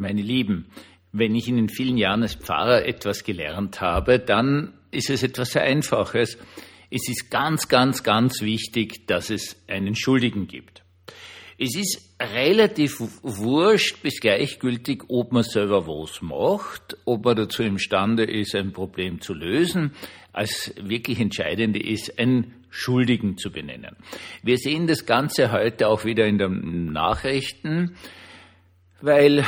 Meine Lieben, wenn ich in den vielen Jahren als Pfarrer etwas gelernt habe, dann ist es etwas sehr Einfaches. Es ist ganz, ganz, ganz wichtig, dass es einen Schuldigen gibt. Es ist relativ wurscht bis gleichgültig, ob man selber was macht, ob man dazu imstande ist, ein Problem zu lösen. Als wirklich Entscheidende ist, einen Schuldigen zu benennen. Wir sehen das Ganze heute auch wieder in den Nachrichten weil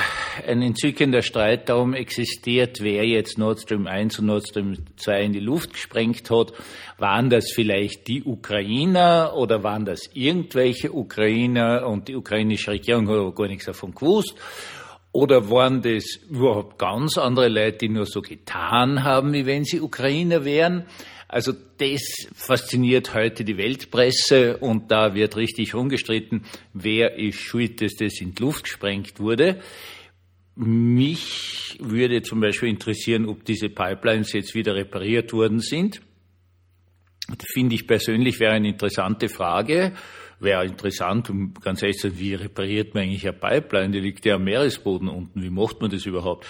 ein entzückender Streit darum existiert, wer jetzt Nord Stream 1 und Nord Stream 2 in die Luft gesprengt hat. Waren das vielleicht die Ukrainer oder waren das irgendwelche Ukrainer und die ukrainische Regierung hat aber gar nichts davon gewusst? Oder waren das überhaupt ganz andere Leute, die nur so getan haben, wie wenn sie Ukrainer wären? Also das fasziniert heute die Weltpresse und da wird richtig rumgestritten, wer ist schuld, dass das in die Luft gesprengt wurde. Mich würde zum Beispiel interessieren, ob diese Pipelines jetzt wieder repariert worden sind. Finde ich persönlich wäre eine interessante Frage. Wäre interessant, um ganz ehrlich zu sagen, wie repariert man eigentlich eine Pipeline? Die liegt ja am Meeresboden unten. Wie macht man das überhaupt?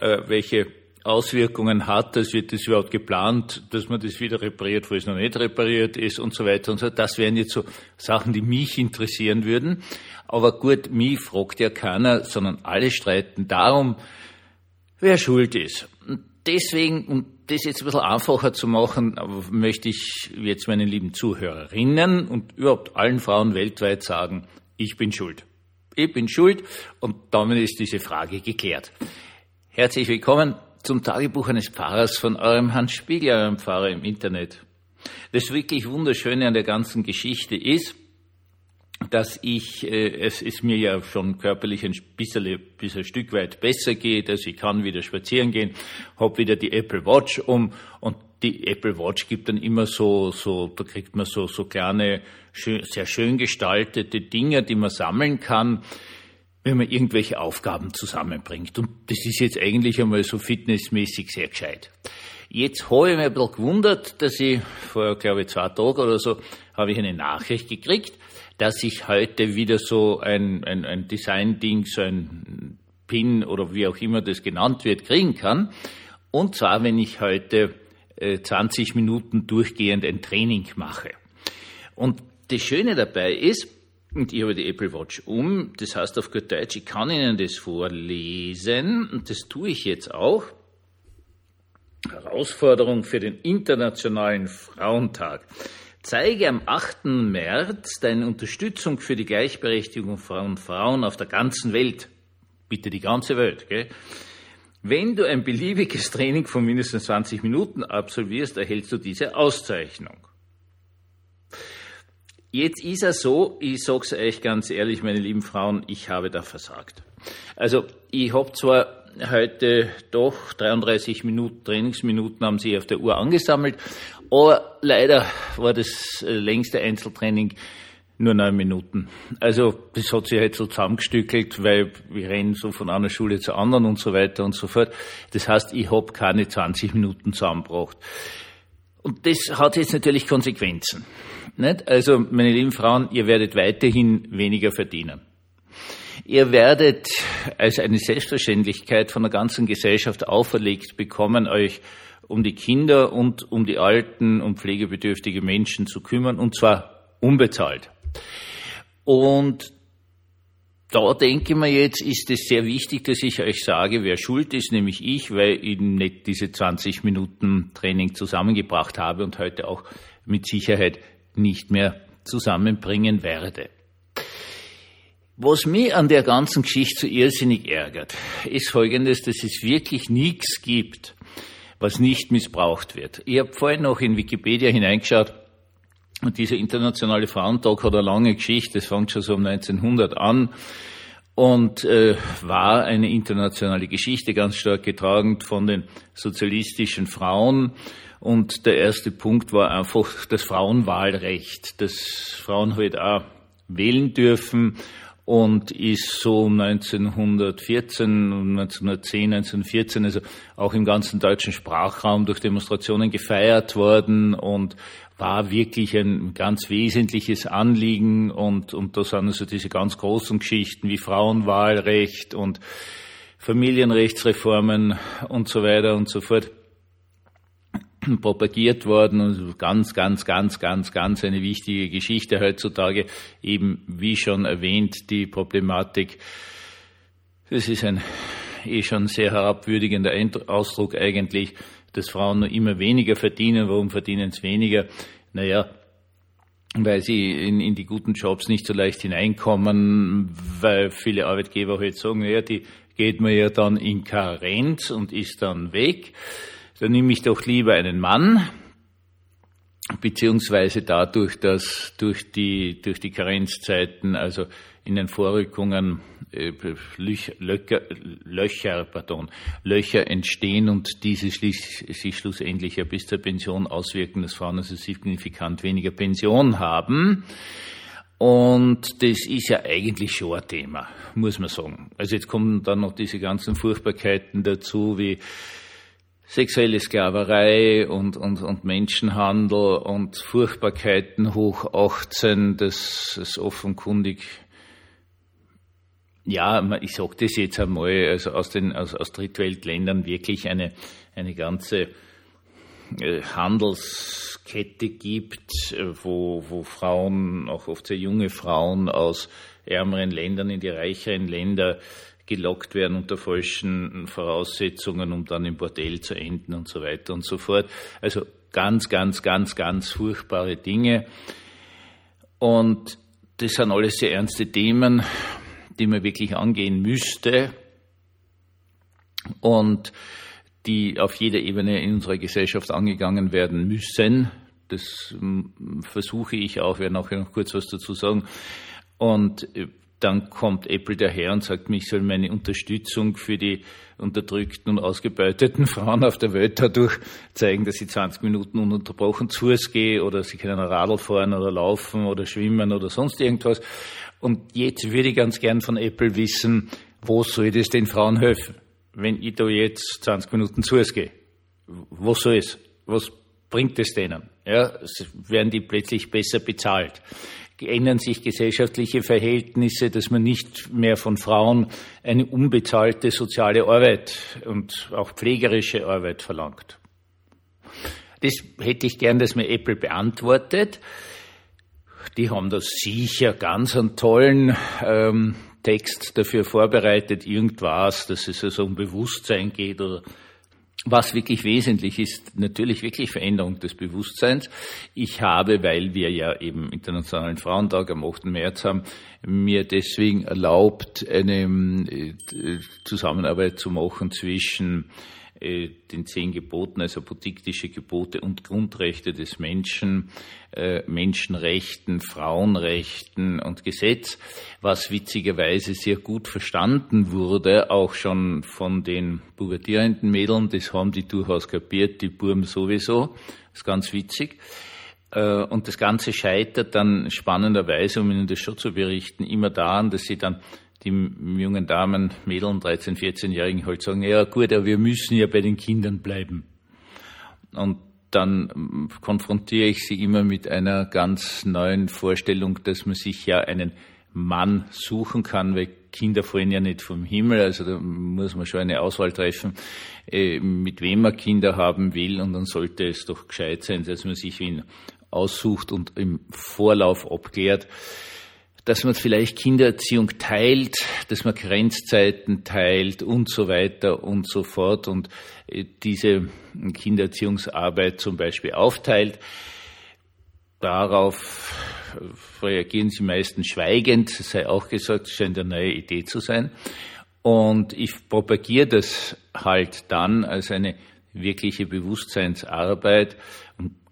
Äh, welche Auswirkungen hat das, wird das überhaupt geplant, dass man das wieder repariert, wo es noch nicht repariert ist und so weiter und so. Das wären jetzt so Sachen, die mich interessieren würden. Aber gut, mich fragt ja keiner, sondern alle streiten darum, wer schuld ist. Und deswegen, um das jetzt ein bisschen einfacher zu machen, möchte ich jetzt meinen lieben Zuhörerinnen und überhaupt allen Frauen weltweit sagen, ich bin schuld. Ich bin schuld und damit ist diese Frage geklärt. Herzlich willkommen zum Tagebuch eines Pfarrers von eurem Hans Spiegel, eurem Pfarrer im Internet. Das wirklich Wunderschöne an der ganzen Geschichte ist, dass ich, äh, es ist mir ja schon körperlich ein bisschen, bis ein Stück weit besser geht, also ich kann wieder spazieren gehen, hab wieder die Apple Watch um und die Apple Watch gibt dann immer so, so, da kriegt man so, so kleine, schön, sehr schön gestaltete Dinge, die man sammeln kann wenn man irgendwelche Aufgaben zusammenbringt. Und das ist jetzt eigentlich einmal so fitnessmäßig sehr gescheit. Jetzt habe ich mich ein bisschen gewundert, dass ich vor, glaube ich, zwei Tagen oder so, habe ich eine Nachricht gekriegt, dass ich heute wieder so ein, ein, ein Design-Ding, so ein Pin oder wie auch immer das genannt wird, kriegen kann. Und zwar, wenn ich heute äh, 20 Minuten durchgehend ein Training mache. Und das Schöne dabei ist, und ich habe die Apple Watch um. Das heißt auf gut Deutsch, ich kann Ihnen das vorlesen. Und das tue ich jetzt auch. Herausforderung für den Internationalen Frauentag. Zeige am 8. März deine Unterstützung für die Gleichberechtigung von Frauen auf der ganzen Welt. Bitte die ganze Welt, gell? Wenn du ein beliebiges Training von mindestens 20 Minuten absolvierst, erhältst du diese Auszeichnung. Jetzt ist er so, ich sag's euch ganz ehrlich, meine lieben Frauen, ich habe da versagt. Also ich habe zwar heute doch 33 Minuten, Trainingsminuten haben sie auf der Uhr angesammelt, aber leider war das längste Einzeltraining nur neun Minuten. Also das hat sich halt so zusammengestückelt, weil wir rennen so von einer Schule zur anderen und so weiter und so fort. Das heißt, ich habe keine 20 Minuten zusammengebracht. Und das hat jetzt natürlich Konsequenzen. Nicht? Also, meine lieben Frauen, ihr werdet weiterhin weniger verdienen. Ihr werdet als eine Selbstverständlichkeit von der ganzen Gesellschaft auferlegt bekommen, euch um die Kinder und um die alten und pflegebedürftige Menschen zu kümmern, und zwar unbezahlt. Und da denke ich mir jetzt, ist es sehr wichtig, dass ich euch sage, wer schuld ist, nämlich ich, weil ich nicht diese 20 Minuten Training zusammengebracht habe und heute auch mit Sicherheit nicht mehr zusammenbringen werde. Was mich an der ganzen Geschichte so irrsinnig ärgert, ist folgendes, dass es wirklich nichts gibt, was nicht missbraucht wird. Ich habe vorhin noch in Wikipedia hineingeschaut und dieser internationale Frauentag hat eine lange Geschichte, das fängt schon so um 1900 an und äh, war eine internationale Geschichte, ganz stark getragen von den sozialistischen Frauen und der erste Punkt war einfach das Frauenwahlrecht, dass Frauen halt auch wählen dürfen und ist so 1914 und 1910, 1914, also auch im ganzen deutschen Sprachraum durch Demonstrationen gefeiert worden und war wirklich ein ganz wesentliches Anliegen. Und, und da sind also diese ganz großen Geschichten wie Frauenwahlrecht und Familienrechtsreformen und so weiter und so fort propagiert worden und ganz, ganz, ganz, ganz, ganz eine wichtige Geschichte heutzutage. Eben, wie schon erwähnt, die Problematik, das ist ein eh schon sehr herabwürdigender Ausdruck eigentlich, dass Frauen nur immer weniger verdienen. Warum verdienen sie weniger? Naja, weil sie in, in die guten Jobs nicht so leicht hineinkommen, weil viele Arbeitgeber halt sagen, naja, die geht man ja dann in Karenz und ist dann weg. Dann nehme ich doch lieber einen Mann, beziehungsweise dadurch, dass durch die, durch die Karenzzeiten, also in den Vorrückungen äh, Löcher, Löcher, pardon, Löcher entstehen und diese sich schlussendlich ja bis zur Pension auswirken, dass Frauen also signifikant weniger Pension haben. Und das ist ja eigentlich schon ein Thema, muss man sagen. Also jetzt kommen dann noch diese ganzen Furchtbarkeiten dazu, wie sexuelle Sklaverei und, und, und Menschenhandel und Furchtbarkeiten hoch 18, das ist offenkundig ja, ich sage das jetzt einmal, also aus den aus, aus Drittweltländern wirklich eine, eine ganze äh, Handelskette gibt, äh, wo, wo Frauen, auch oft sehr junge Frauen aus ärmeren Ländern in die reicheren Länder gelockt werden unter falschen Voraussetzungen, um dann im Bordell zu enden und so weiter und so fort. Also ganz, ganz, ganz, ganz furchtbare Dinge. Und das sind alles sehr ernste Themen die man wirklich angehen müsste und die auf jeder Ebene in unserer Gesellschaft angegangen werden müssen. Das hm, versuche ich auch, werde nachher noch kurz was dazu sagen. Und äh, dann kommt Apple daher und sagt, mich soll meine Unterstützung für die unterdrückten und ausgebeuteten Frauen auf der Welt dadurch zeigen, dass sie 20 Minuten ununterbrochen zu Fuß gehe oder sie können Radl fahren oder laufen oder schwimmen oder sonst irgendwas. Und jetzt würde ich ganz gern von Apple wissen, wo soll das den Frauen helfen? Wenn ich da jetzt 20 Minuten zu gehe, wo soll es? Was bringt es denen? Ja, werden die plötzlich besser bezahlt? Ändern sich gesellschaftliche Verhältnisse, dass man nicht mehr von Frauen eine unbezahlte soziale Arbeit und auch pflegerische Arbeit verlangt. Das hätte ich gern, dass mir Apple beantwortet. Die haben da sicher ganz einen tollen ähm, Text dafür vorbereitet, irgendwas, dass es also um Bewusstsein geht oder was wirklich wesentlich ist, natürlich wirklich Veränderung des Bewusstseins. Ich habe, weil wir ja eben Internationalen Frauentag am 8. März haben, mir deswegen erlaubt, eine äh, Zusammenarbeit zu machen zwischen äh, den zehn Geboten, also apodiktische Gebote und Grundrechte des Menschen, äh, Menschenrechten, Frauenrechten und Gesetz, was witzigerweise sehr gut verstanden wurde, auch schon von den pubertierenden Mädeln, das haben die durchaus kapiert, die Burm sowieso, das ist ganz witzig. Äh, und das Ganze scheitert dann spannenderweise, um Ihnen das schon zu berichten, immer daran, dass Sie dann die jungen Damen, Mädeln, 13-, 14-Jährigen halt sagen, ja gut, aber wir müssen ja bei den Kindern bleiben. Und dann ähm, konfrontiere ich sie immer mit einer ganz neuen Vorstellung, dass man sich ja einen Mann suchen kann, weil Kinder fallen ja nicht vom Himmel, also da muss man schon eine Auswahl treffen, äh, mit wem man Kinder haben will. Und dann sollte es doch gescheit sein, dass man sich ihn aussucht und im Vorlauf abklärt dass man vielleicht Kindererziehung teilt, dass man Grenzzeiten teilt und so weiter und so fort und äh, diese Kindererziehungsarbeit zum Beispiel aufteilt. Darauf reagieren sie meistens schweigend, das sei auch gesagt, es scheint eine neue Idee zu sein. Und ich propagiere das halt dann als eine wirkliche Bewusstseinsarbeit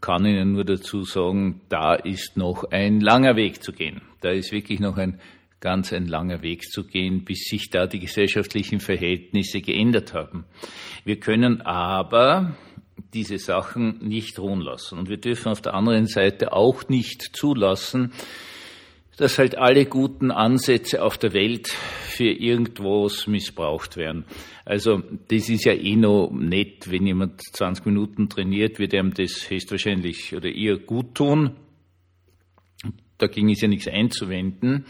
kann Ihnen nur dazu sagen, da ist noch ein langer Weg zu gehen. Da ist wirklich noch ein ganz ein langer Weg zu gehen, bis sich da die gesellschaftlichen Verhältnisse geändert haben. Wir können aber diese Sachen nicht ruhen lassen. Und wir dürfen auf der anderen Seite auch nicht zulassen, dass halt alle guten Ansätze auf der Welt für irgendwas missbraucht werden. Also das ist ja eh noch nett, wenn jemand 20 Minuten trainiert, wird ihm das höchstwahrscheinlich oder ihr gut tun. Dagegen ist ja nichts einzuwenden.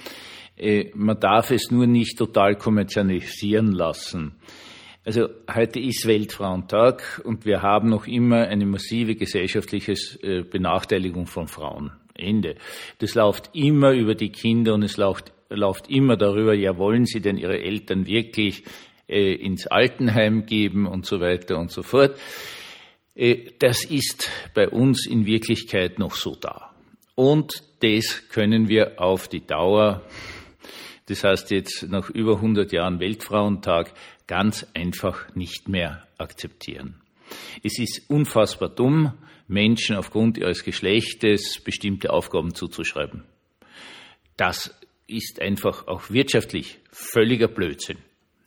Äh, man darf es nur nicht total kommerzialisieren lassen. Also heute ist Weltfrauentag und wir haben noch immer eine massive gesellschaftliche äh, Benachteiligung von Frauen. Ende. Das läuft immer über die Kinder und es läuft, läuft immer darüber, ja, wollen sie denn ihre Eltern wirklich äh, ins Altenheim geben und so weiter und so fort. Äh, das ist bei uns in Wirklichkeit noch so da. Und das können wir auf die Dauer, das heißt jetzt nach über 100 Jahren Weltfrauentag, ganz einfach nicht mehr akzeptieren. Es ist unfassbar dumm, Menschen aufgrund ihres Geschlechtes bestimmte Aufgaben zuzuschreiben. Das ist einfach auch wirtschaftlich völliger Blödsinn.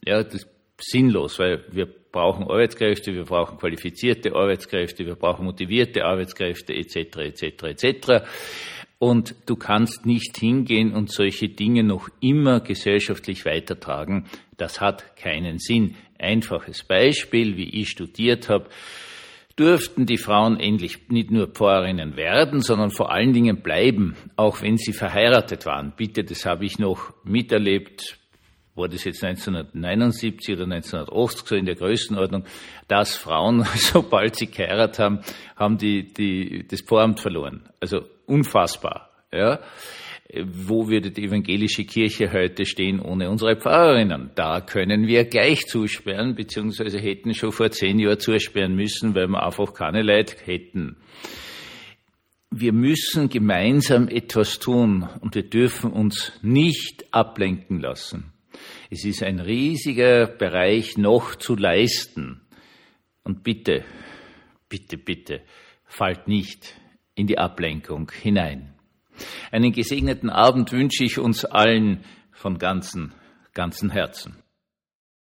Ja, das ist sinnlos, weil wir brauchen Arbeitskräfte, wir brauchen qualifizierte Arbeitskräfte, wir brauchen motivierte Arbeitskräfte etc. etc. etc. Und du kannst nicht hingehen und solche Dinge noch immer gesellschaftlich weitertragen. Das hat keinen Sinn. Einfaches Beispiel, wie ich studiert habe durften die Frauen endlich nicht nur Pfarrerinnen werden, sondern vor allen Dingen bleiben, auch wenn sie verheiratet waren. Bitte, das habe ich noch miterlebt, war das jetzt 1979 oder 1980 so in der Größenordnung, dass Frauen, sobald sie geheiratet haben, haben die, die, das Pfarramt verloren. Also unfassbar. Ja wo würde die evangelische Kirche heute stehen ohne unsere Pfarrerinnen? Da können wir gleich zusperren, beziehungsweise hätten schon vor zehn Jahren zusperren müssen, weil wir einfach keine Leute hätten. Wir müssen gemeinsam etwas tun und wir dürfen uns nicht ablenken lassen. Es ist ein riesiger Bereich noch zu leisten. Und bitte, bitte, bitte, fallt nicht in die Ablenkung hinein. Einen gesegneten Abend wünsche ich uns allen von ganzem, ganzem Herzen.